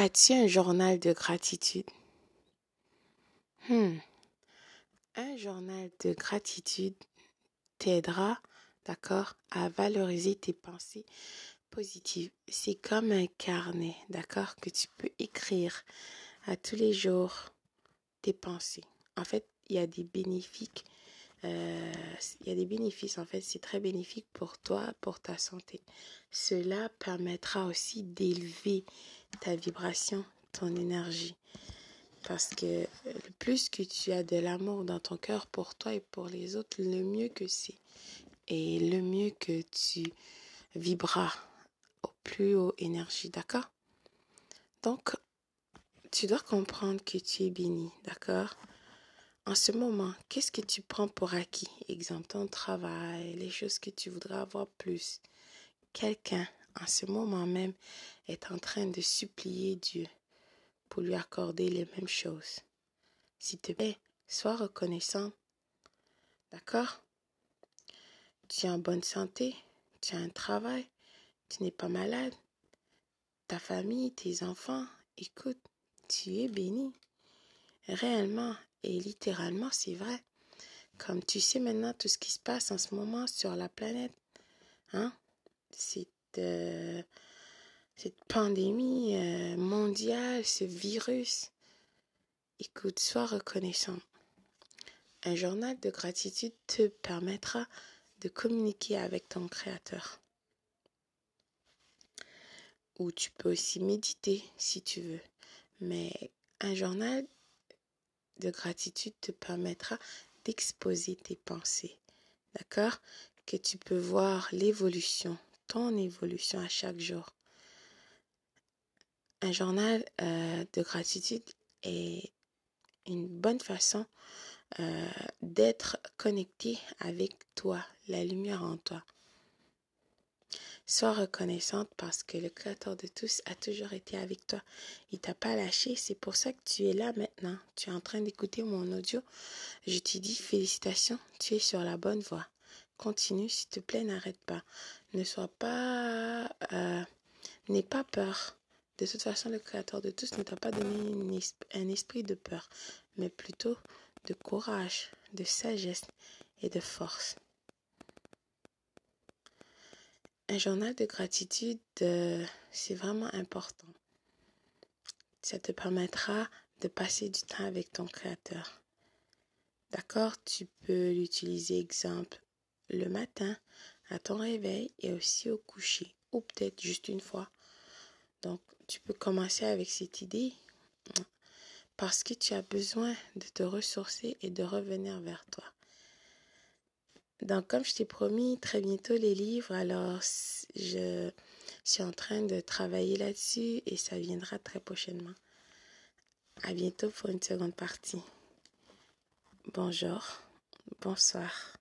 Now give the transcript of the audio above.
As-tu un journal de gratitude? Hmm. Un journal de gratitude t'aidera, d'accord, à valoriser tes pensées positives. C'est comme un carnet, d'accord, que tu peux écrire à tous les jours tes pensées. En fait, il y a des bénéfices. Euh, il y a des bénéfices, en fait, c'est très bénéfique pour toi, pour ta santé. Cela permettra aussi d'élever ta vibration, ton énergie. Parce que le plus que tu as de l'amour dans ton cœur pour toi et pour les autres, le mieux que c'est. Et le mieux que tu vibras au plus haut énergie, d'accord? Donc, tu dois comprendre que tu es béni, d'accord? En ce moment, qu'est-ce que tu prends pour acquis? Exemple, ton travail, les choses que tu voudrais avoir plus. Quelqu'un, en ce moment même, est en train de supplier Dieu pour lui accorder les mêmes choses. S'il te plaît, sois reconnaissant. D'accord? Tu es en bonne santé, tu as un travail, tu n'es pas malade, ta famille, tes enfants, écoute, tu es béni. Réellement et littéralement, c'est vrai. Comme tu sais maintenant tout ce qui se passe en ce moment sur la planète, hein, c'est euh, cette pandémie euh, mondiale, ce virus. Écoute, sois reconnaissant. Un journal de gratitude te permettra de communiquer avec ton Créateur. Ou tu peux aussi méditer si tu veux. Mais un journal de gratitude te permettra d'exposer tes pensées. D'accord? Que tu peux voir l'évolution, ton évolution à chaque jour un journal euh, de gratitude est une bonne façon euh, d'être connecté avec toi, la lumière en toi. Sois reconnaissante parce que le Créateur de tous a toujours été avec toi. Il t'a pas lâché. C'est pour ça que tu es là maintenant. Tu es en train d'écouter mon audio. Je te dis félicitations. Tu es sur la bonne voie. Continue, s'il te plaît, n'arrête pas. Ne sois pas, euh, n'aie pas peur. De toute façon, le Créateur de tous ne t'a pas donné un esprit de peur, mais plutôt de courage, de sagesse et de force. Un journal de gratitude, euh, c'est vraiment important. Ça te permettra de passer du temps avec ton Créateur. D'accord? Tu peux l'utiliser, exemple, le matin, à ton réveil et aussi au coucher, ou peut-être juste une fois. Donc, tu peux commencer avec cette idée parce que tu as besoin de te ressourcer et de revenir vers toi. Donc, comme je t'ai promis, très bientôt les livres, alors je suis en train de travailler là-dessus et ça viendra très prochainement. À bientôt pour une seconde partie. Bonjour, bonsoir.